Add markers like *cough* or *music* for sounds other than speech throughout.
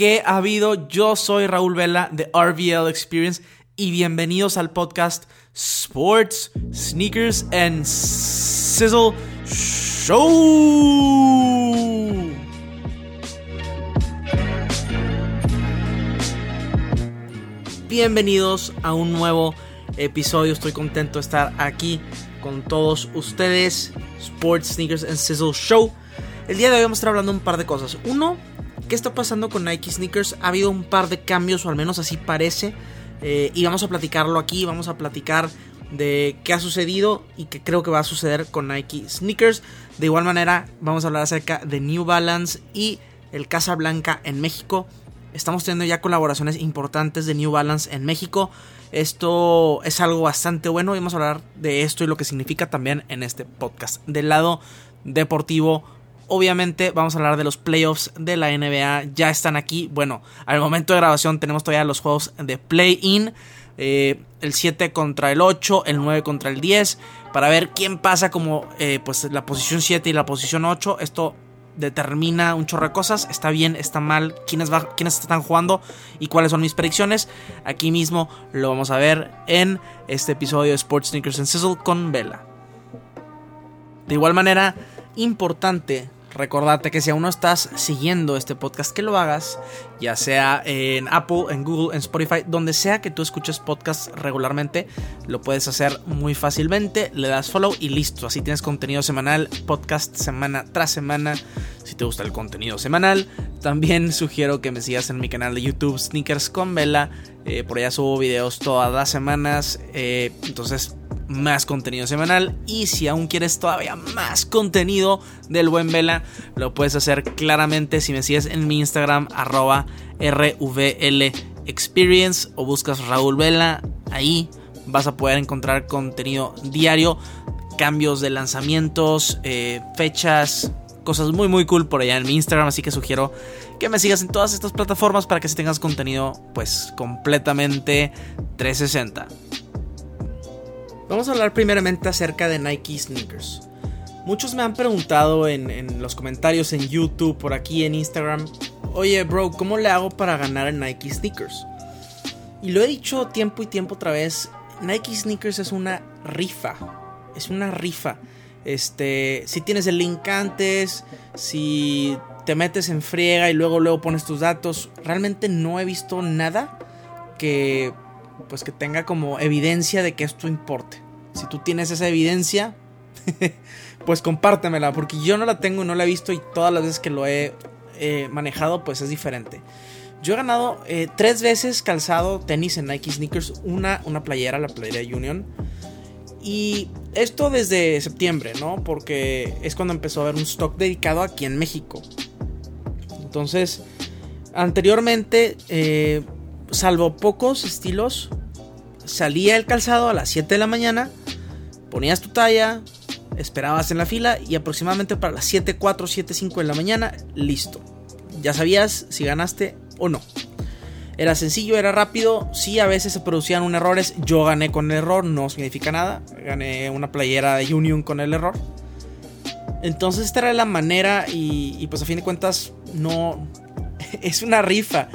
¿Qué ha habido? Yo soy Raúl Vela de RVL Experience y bienvenidos al podcast Sports, Sneakers and Sizzle Show. Bienvenidos a un nuevo episodio. Estoy contento de estar aquí con todos ustedes. Sports, Sneakers and Sizzle Show. El día de hoy vamos a estar hablando un par de cosas. Uno, ¿qué está pasando con Nike Sneakers? Ha habido un par de cambios, o al menos así parece. Eh, y vamos a platicarlo aquí. Vamos a platicar de qué ha sucedido y qué creo que va a suceder con Nike Sneakers. De igual manera, vamos a hablar acerca de New Balance y el Casablanca en México. Estamos teniendo ya colaboraciones importantes de New Balance en México. Esto es algo bastante bueno y vamos a hablar de esto y lo que significa también en este podcast. Del lado deportivo, obviamente vamos a hablar de los playoffs de la NBA. Ya están aquí. Bueno, al momento de grabación tenemos todavía los juegos de play-in. Eh, el 7 contra el 8, el 9 contra el 10. Para ver quién pasa como eh, pues la posición 7 y la posición 8. Esto determina un chorro de cosas. Está bien, está mal, quiénes, quiénes están jugando y cuáles son mis predicciones. Aquí mismo lo vamos a ver en este episodio de Sports Sneakers and Sizzle con Vela. De igual manera, importante Recordate que si aún no estás siguiendo este podcast, que lo hagas, ya sea en Apple, en Google, en Spotify, donde sea que tú escuches podcast regularmente, lo puedes hacer muy fácilmente, le das follow y listo, así tienes contenido semanal, podcast semana tras semana, si te gusta el contenido semanal. También sugiero que me sigas en mi canal de YouTube Sneakers con Vela, eh, por allá subo videos todas las semanas, eh, entonces más contenido semanal. Y si aún quieres todavía más contenido del buen Vela, lo puedes hacer claramente si me sigues en mi Instagram, arroba o buscas Raúl Vela. Ahí vas a poder encontrar contenido diario, cambios de lanzamientos, eh, fechas, cosas muy muy cool por allá en mi Instagram. Así que sugiero que me sigas en todas estas plataformas para que si tengas contenido pues completamente 360. Vamos a hablar primeramente acerca de Nike Sneakers. Muchos me han preguntado en, los comentarios en YouTube, por aquí en Instagram, oye bro, ¿cómo le hago para ganar en Nike Sneakers? Y lo he dicho tiempo y tiempo otra vez, Nike Sneakers es una rifa, es una rifa. Este, si tienes el link antes, si te metes en friega y luego luego pones tus datos, realmente no he visto nada que pues que tenga como evidencia de que esto importe. Si tú tienes esa evidencia, *laughs* pues compártemela, porque yo no la tengo y no la he visto y todas las veces que lo he manejado, pues es diferente. Yo he ganado eh, tres veces calzado tenis en Nike Sneakers, una, una playera, la playera Union. Y esto desde septiembre, ¿no? Porque es cuando empezó a haber un stock dedicado aquí en México. Entonces, anteriormente, eh, salvo pocos estilos, salía el calzado a las 7 de la mañana, ponías tu talla, esperabas en la fila y aproximadamente para las 7, 4, 7, 5 de la mañana, listo. Ya sabías si ganaste o no. Era sencillo, era rápido. Sí, a veces se producían un errores. Yo gané con el error, no significa nada. Gané una playera de Union con el error. Entonces esta era la manera y, y pues a fin de cuentas no... *laughs* es una rifa.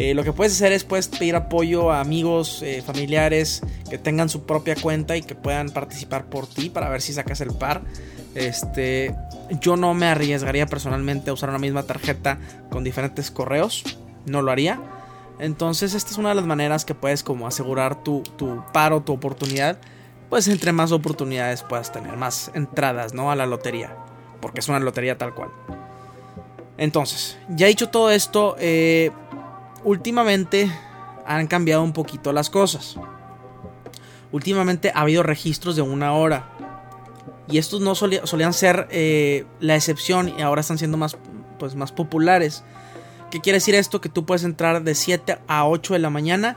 Eh, lo que puedes hacer es puedes pedir apoyo a amigos, eh, familiares que tengan su propia cuenta y que puedan participar por ti para ver si sacas el par. Este, yo no me arriesgaría personalmente a usar una misma tarjeta con diferentes correos, no lo haría. Entonces esta es una de las maneras que puedes como asegurar tu, tu par o tu oportunidad. Pues entre más oportunidades puedas tener, más entradas, ¿no? A la lotería. Porque es una lotería tal cual. Entonces, ya dicho todo esto, eh, últimamente han cambiado un poquito las cosas. Últimamente ha habido registros de una hora. Y estos no solían ser eh, la excepción y ahora están siendo más, pues, más populares. ¿Qué quiere decir esto? Que tú puedes entrar de 7 a 8 de la mañana,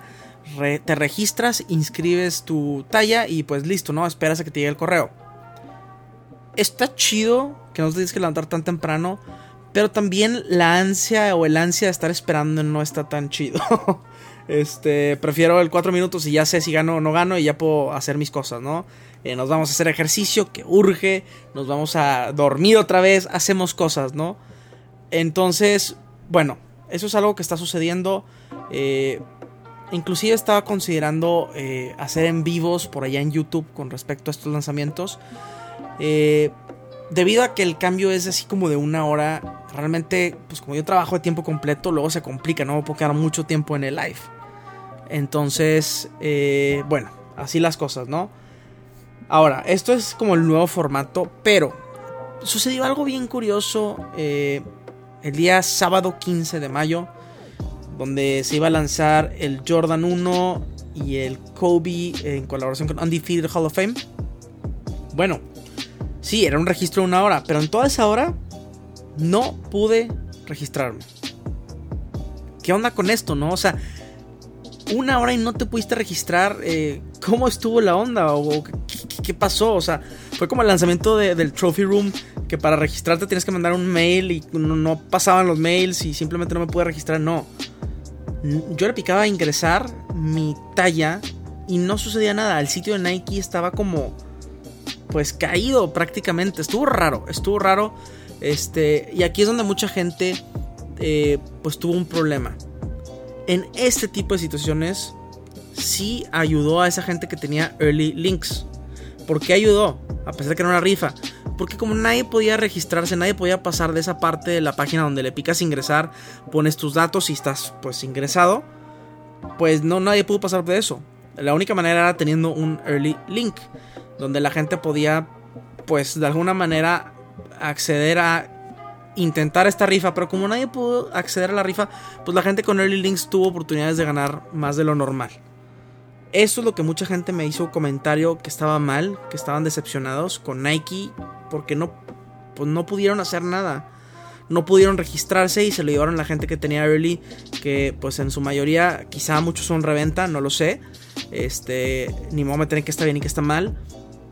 te registras, inscribes tu talla y pues listo, ¿no? Esperas a que te llegue el correo. Está chido que no te tienes que levantar tan temprano pero también la ansia o el ansia de estar esperando no está tan chido. *laughs* este, prefiero el 4 minutos y ya sé si gano o no gano y ya puedo hacer mis cosas, ¿no? Eh, nos vamos a hacer ejercicio que urge, nos vamos a dormir otra vez, hacemos cosas, ¿no? Entonces, bueno, eso es algo que está sucediendo. Eh, inclusive estaba considerando eh, hacer en vivos por allá en YouTube con respecto a estos lanzamientos. Eh, debido a que el cambio es así como de una hora, realmente, pues como yo trabajo de tiempo completo, luego se complica, no puedo quedar mucho tiempo en el live. Entonces, bueno, así las cosas, ¿no? Ahora, esto es como el nuevo formato, pero sucedió algo bien curioso eh, el día sábado 15 de mayo, donde se iba a lanzar el Jordan 1 y el Kobe en colaboración con Undefeated Hall of Fame. Bueno, sí, era un registro de una hora, pero en toda esa hora no pude registrarme. ¿Qué onda con esto, no? O sea, una hora y no te pudiste registrar. Eh, ¿Cómo estuvo la onda? ¿O qué, pasó? O sea, fue como el lanzamiento del Trophy Room. Que para registrarte tienes que mandar un mail y no, pasaban los mails y simplemente no me pude registrar. No. Yo le picaba a ingresar mi talla y no sucedía nada. El sitio de Nike estaba como. Pues caído prácticamente. Estuvo raro. Estuvo raro. Este. Y aquí es donde mucha gente. Eh, pues tuvo un problema en este tipo de situaciones sí ayudó a esa gente que tenía early links. ¿Por qué ayudó? A pesar de que era una rifa. Porque como nadie podía registrarse, nadie podía pasar de esa parte de la página donde le picas ingresar, pones tus datos y estás pues ingresado, pues no nadie pudo pasar de eso. La única manera era teniendo un early link, donde la gente podía pues de alguna manera acceder a intentar esta rifa, pero como nadie pudo acceder a la rifa, pues la gente con Early Links tuvo oportunidades de ganar más de lo normal. Eso es lo que mucha gente me hizo comentario que estaba mal, que estaban decepcionados con Nike porque no, pues no pudieron hacer nada. No pudieron registrarse y se lo llevaron la gente que tenía early, que pues en su mayoría, quizá muchos son reventa, no lo sé. Este, ni modo me tienen que está bien y que está mal.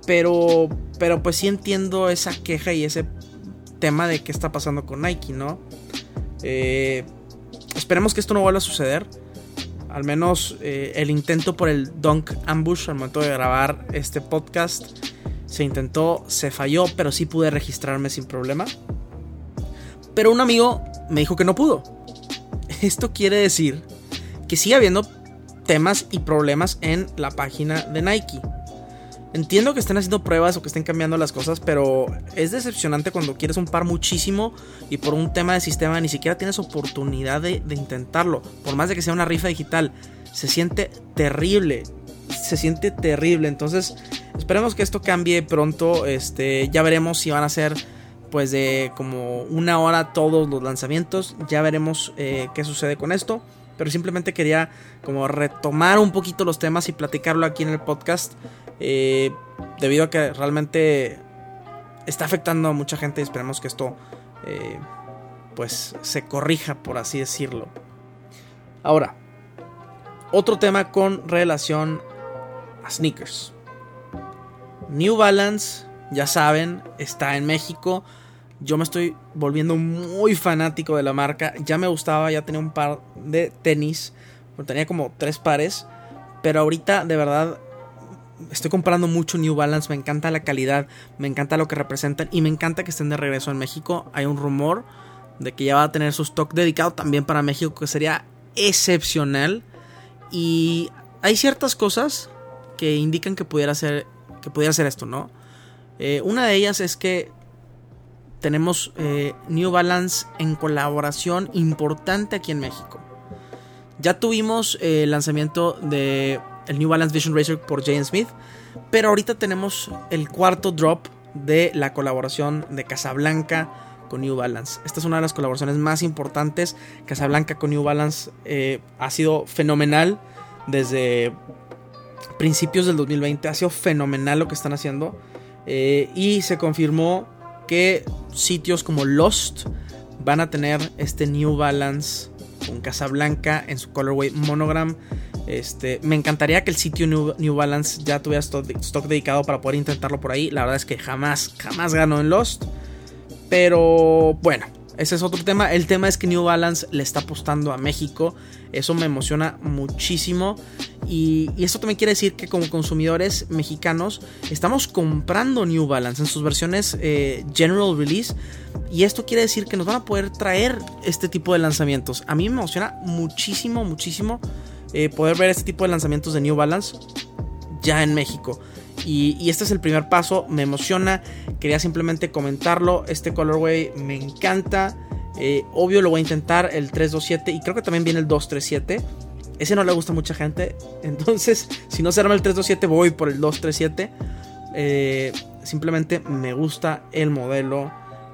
Pero, pero pues sí entiendo esa queja y ese tema de qué está pasando con Nike, ¿no? Eh, esperemos que esto no vuelva a suceder. Al menos eh, el intento por el Dunk Ambush al momento de grabar este podcast se intentó, se falló, pero sí pude registrarme sin problema. Pero un amigo me dijo que no pudo. Esto quiere decir que sigue habiendo temas y problemas en la página de Nike. Entiendo que estén haciendo pruebas o que estén cambiando las cosas, pero es decepcionante cuando quieres un par muchísimo y por un tema de sistema ni siquiera tienes oportunidad de, intentarlo. Por más de que sea una rifa digital, se siente terrible. Se siente terrible. Entonces, esperemos que esto cambie pronto. Este, ya veremos si van a ser pues de como una hora todos los lanzamientos. Ya veremos eh, qué sucede con esto. Pero simplemente quería como retomar un poquito los temas y platicarlo aquí en el podcast. Eh, debido a que realmente está afectando a mucha gente esperemos que esto eh, pues se corrija por así decirlo. Ahora, otro tema con relación a sneakers. New Balance, ya saben, está en México. Yo me estoy volviendo muy fanático de la marca. Ya me gustaba, ya tenía un par de tenis. Tenía como tres pares. Pero ahorita de verdad estoy comprando mucho New Balance, me encanta la calidad, me encanta lo que representan y me encanta que estén de regreso en México. Hay un rumor de que ya va a tener su stock dedicado también para México, que sería excepcional. Y hay ciertas cosas que indican que pudiera ser, que pudiera ser esto, ¿no? Eh, una de ellas es que tenemos eh, New Balance en colaboración importante aquí en México. Ya tuvimos eh, el lanzamiento de el New Balance Vision Racer por Jane Smith. Pero ahorita tenemos el cuarto drop de la colaboración de Casablanca con New Balance. Esta es una de las colaboraciones más importantes. Casablanca con New Balance eh, ha sido fenomenal desde principios del 2020. Ha sido fenomenal lo que están haciendo. Eh, y se confirmó que sitios como Lost van a tener este New Balance con Casablanca en su colorway monogram. Este, me encantaría que el sitio New, Balance ya tuviera stock, dedicado para poder intentarlo por ahí. La verdad es que jamás, jamás ganó en Lost. Pero bueno, ese es otro tema. El tema es que New Balance le está apostando a México. Eso me emociona muchísimo. Y, esto también quiere decir que como consumidores mexicanos estamos comprando New Balance en sus versiones eh, General Release. Y esto quiere decir que nos van a poder traer este tipo de lanzamientos. A mí me emociona muchísimo, muchísimo eh, poder ver este tipo de lanzamientos de New Balance ya en México. Y, este es el primer paso, me emociona, quería simplemente comentarlo, este colorway me encanta, eh, obvio lo voy a intentar el 327 y creo que también viene el 237, ese no le gusta a mucha gente, *laughs* entonces si no se arma el 327 voy por el 237, eh, simplemente me gusta el modelo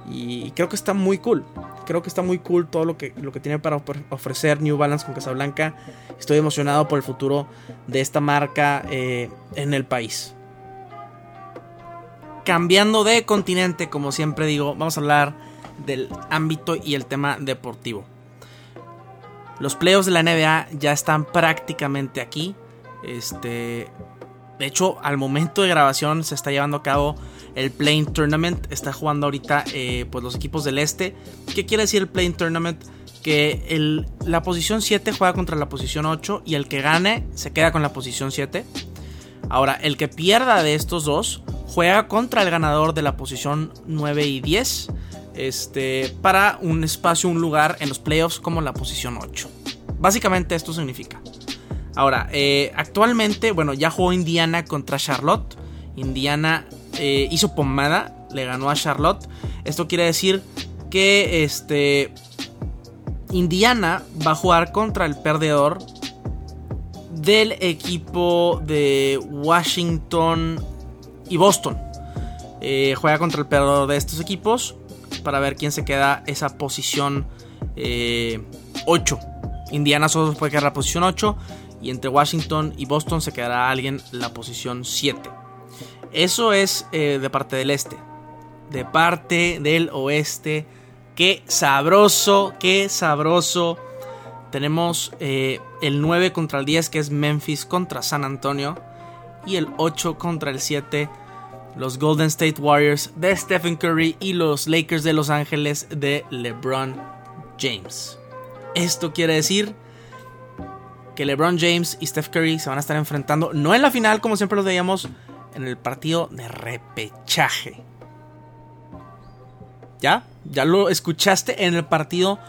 y creo que está muy cool. Creo que está muy cool todo lo que, lo que tiene para ofrecer New Balance con Casablanca. Estoy emocionado por el futuro de esta marca eh, en el país cambiando de continente, como siempre digo, vamos a hablar del ámbito y el tema deportivo. Los playoffs de la NBA ya están prácticamente aquí. Este, de hecho, al momento de grabación se está llevando a cabo el Playing Tournament. Está jugando ahorita eh, pues los equipos del este. ¿Qué quiere decir el Playing Tournament? Que la posición 7 juega contra la posición 8 y el que gane se queda con la posición 7. Ahora, el que pierda de estos dos juega contra el ganador de la posición 9 y 10 este, para un espacio, un lugar en los playoffs como la posición 8. Básicamente esto significa. Ahora, eh, actualmente, bueno, ya jugó Indiana contra Charlotte. Indiana eh, hizo pomada, le ganó a Charlotte. Esto quiere decir que este, Indiana va a jugar contra el perdedor del equipo de Washington y Boston. Eh, juega contra el perdedor de estos equipos para ver quién se queda esa posición 8. Eh, Indiana solo puede quedar la posición 8 y entre Washington y Boston se quedará alguien la posición 7. Eso es eh, de parte del este. De parte del oeste. Qué sabroso, qué sabroso. Tenemos el 9 contra el 10 que es Memphis contra San Antonio y el 8 contra el 7 los Golden State Warriors de Stephen Curry y los Lakers de Los Ángeles de LeBron James. Esto quiere decir que LeBron James y Steph Curry se van a estar enfrentando, no en la final como siempre lo veíamos, en el partido de repechaje. ¿Ya? Ya lo escuchaste en el partido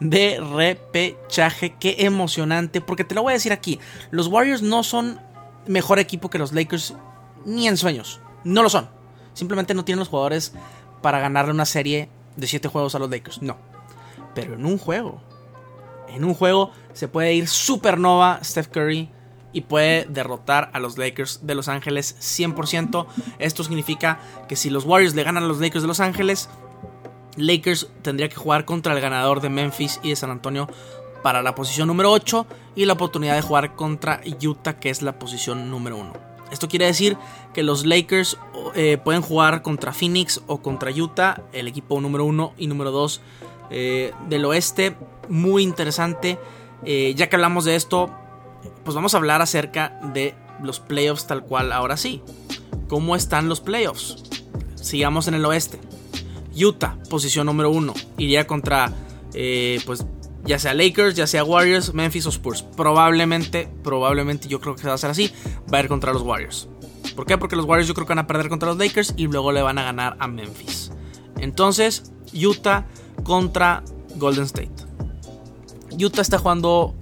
de repechaje. Qué emocionante. Porque te lo voy a decir aquí. Los Warriors no son mejor equipo que los Lakers ni en sueños. No lo son. Simplemente no tienen los jugadores para ganarle una serie de 7 juegos a los Lakers. No. Pero en un juego. En un juego se puede ir supernova Steph Curry y puede derrotar a los Lakers de Los Ángeles 100%. Esto significa que si los Warriors le ganan a los Lakers de Los Ángeles, Lakers tendría que jugar contra el ganador de Memphis y de San Antonio para la posición número 8 y la oportunidad de jugar contra Utah que es la posición número 1. Esto quiere decir que los Lakers eh, pueden jugar contra Phoenix o contra Utah, el equipo número 1 y número 2 eh, del oeste. Muy interesante. Eh, ya que hablamos de esto, pues vamos a hablar acerca de los playoffs tal cual ahora sí. ¿Cómo están los playoffs? Sigamos en el oeste. Utah, posición número 1, iría contra pues ya sea Lakers, ya sea Warriors, Memphis o Spurs. Probablemente, probablemente yo creo que va a ser así, va a ir contra los Warriors. ¿Por qué? Porque los Warriors yo creo que van a perder contra los Lakers y luego le van a ganar a Memphis. Entonces, Utah contra Golden State. Utah está jugando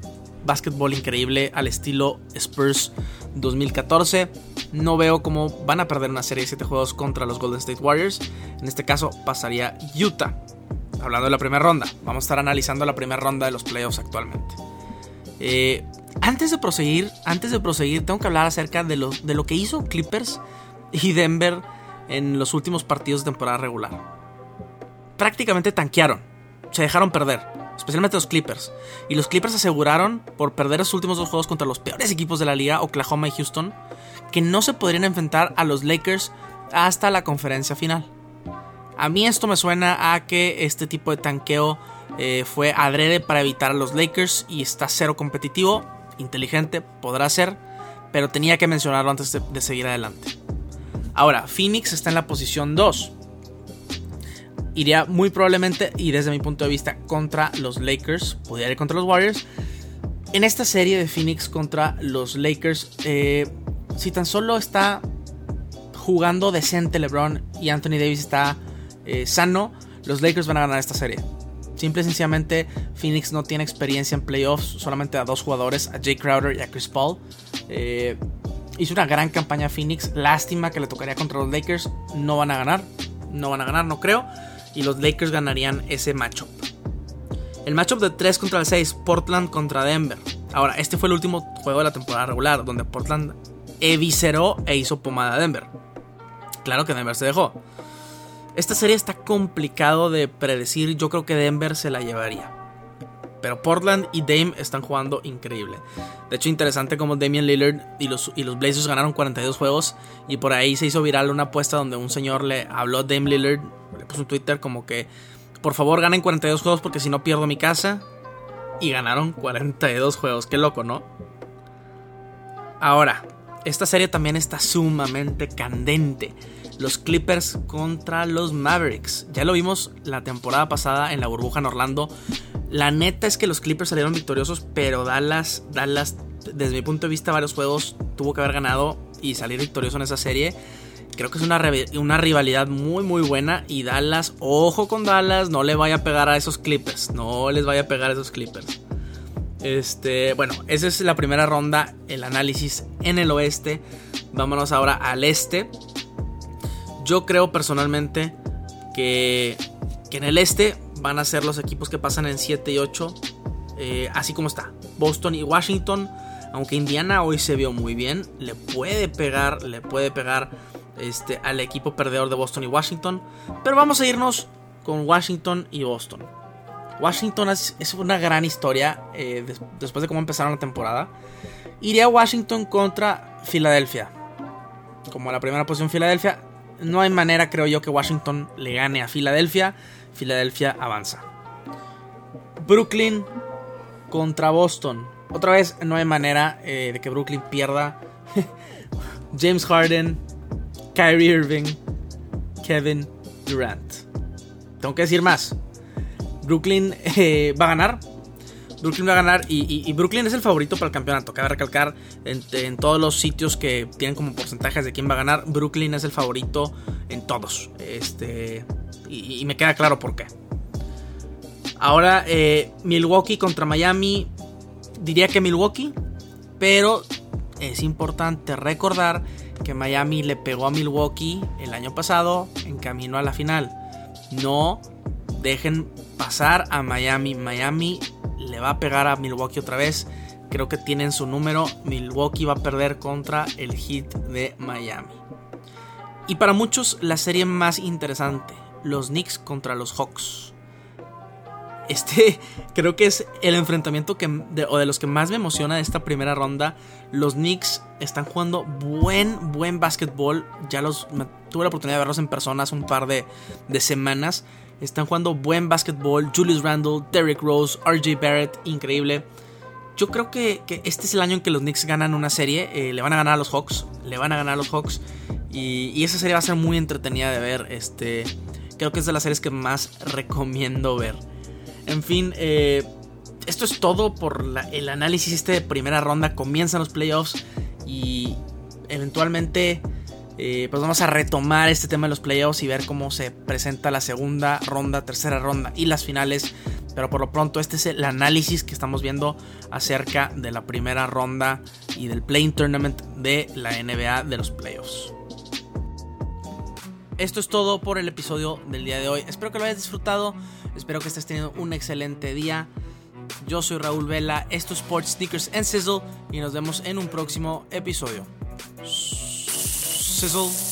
básquetbol increíble al estilo Spurs 2014. No veo cómo van a perder una serie de 7 juegos contra los Golden State Warriors. En este caso pasaría Utah hablando de la primera ronda. Vamos a estar analizando la primera ronda de los playoffs actualmente. Eh, antes de proseguir, antes de proseguir, tengo que hablar acerca de lo, de lo que hizo Clippers y Denver en los últimos partidos de temporada regular. Prácticamente tanquearon, se dejaron perder, especialmente los Clippers. Y los Clippers aseguraron, por perder los últimos dos juegos contra los peores equipos de la liga, Oklahoma y Houston, que no se podrían enfrentar a los Lakers hasta la conferencia final. A mí esto me suena a que este tipo de tanqueo eh, fue adrede para evitar a los Lakers y está cero competitivo, inteligente, podrá ser, pero tenía que mencionarlo antes de, seguir adelante. Ahora, Phoenix está en la posición 2. Iría muy probablemente, y desde mi punto de vista, contra los Lakers. Podría ir contra los Warriors. En esta serie de Phoenix contra los Lakers, eh, si tan solo está jugando decente LeBron y Anthony Davis está eh, sano, los Lakers van a ganar esta serie. Simple y sencillamente, Phoenix no tiene experiencia en playoffs, solamente a dos jugadores, a Jay Crowder y a Chris Paul. Eh, hizo una gran campaña Phoenix, lástima que le tocaría contra los Lakers, no van a ganar, no van a ganar, no creo, y los Lakers ganarían ese matchup. El matchup de 3 contra el 6, Portland contra Denver. Ahora, este fue el último juego de la temporada regular, donde Portland evisceró e hizo pomada a Denver. Claro que Denver se dejó. Esta serie está complicado de predecir, yo creo que Denver se la llevaría. Pero Portland y Dame están jugando increíble. De hecho, interesante como Damian Lillard y los, y los Blazers ganaron 42 juegos. Y por ahí se hizo viral una apuesta donde un señor le habló a Dame Lillard, le puso un Twitter como que por favor ganen 42 juegos porque si no pierdo mi casa. Y ganaron 42 juegos, qué loco, ¿no? Ahora, esta serie también está sumamente candente. Los Clippers contra los Mavericks. Ya lo vimos la temporada pasada en la burbuja en Orlando. La neta es que los Clippers salieron victoriosos, pero Dallas, Dallas, desde mi punto de vista, varios juegos tuvo que haber ganado y salir victorioso en esa serie. Creo que es una, una, rivalidad muy muy buena y Dallas, ojo con Dallas, no le vaya a pegar a esos Clippers, no les vaya a pegar a esos Clippers. Este, bueno, esa es la primera ronda, el análisis en el oeste. Vámonos ahora al este. Yo creo personalmente que, que en el este van a ser los equipos que pasan en 7 y 8, eh, así como está. Boston y Washington, aunque Indiana hoy se vio muy bien, le puede pegar, le puede pegar este, al equipo perdedor de Boston y Washington. Pero vamos a irnos con Washington y Boston. Washington es, una gran historia eh, después de cómo empezaron la temporada. Iría Washington contra Filadelfia. Como la primera posición Filadelfia. No hay manera, creo yo, que Washington le gane a Filadelfia. Filadelfia avanza. Brooklyn contra Boston. Otra vez, no hay manera eh, de que Brooklyn pierda. *laughs* James Harden Kyrie Irving, Kevin Durant. Tengo que decir más. Brooklyn eh, va a ganar. Brooklyn va a ganar y, Brooklyn es el favorito para el campeonato. Cabe recalcar en, todos los sitios que tienen como porcentajes de quién va a ganar. Brooklyn es el favorito en todos. Este, y, me queda claro por qué. Ahora, eh, Milwaukee contra Miami. Diría que Milwaukee. Pero es importante recordar que Miami le pegó a Milwaukee el año pasado en camino a la final. No dejen pasar a Miami. Miami le va a pegar a Milwaukee otra vez. Creo que tienen su número. Milwaukee va a perder contra el hit de Miami. Y para muchos la serie más interesante. Los Knicks contra los Hawks. Este *laughs* creo que es el enfrentamiento que, o de los que más me emociona de esta primera ronda. Los Knicks están jugando buen, buen básquetbol. Ya los tuve la oportunidad de verlos en persona hace un par de, semanas. Están jugando buen básquetbol. Julius Randle, Derrick Rose, RJ Barrett, increíble. Yo creo que, este es el año en que los Knicks ganan una serie. Eh, le van a ganar a los Hawks. Le van a ganar a los Hawks. Y, y, esa serie va a ser muy entretenida de ver. Este, creo que es de las series que más recomiendo ver. En fin, eh, esto es todo por el análisis este de primera ronda. Comienzan los playoffs y eventualmente eh, pues vamos a retomar este tema de los playoffs y ver cómo se presenta la segunda ronda, tercera ronda y las finales. Pero por lo pronto este es el análisis que estamos viendo acerca de la primera ronda y del Playing Tournament de la NBA de los playoffs. Esto es todo por el episodio del día de hoy. Espero que lo hayas disfrutado. Espero que estés teniendo un excelente día. Yo soy Raúl Vela, esto es Sports Sneakers and Sizzle y nos vemos en un próximo episodio. Sizzle.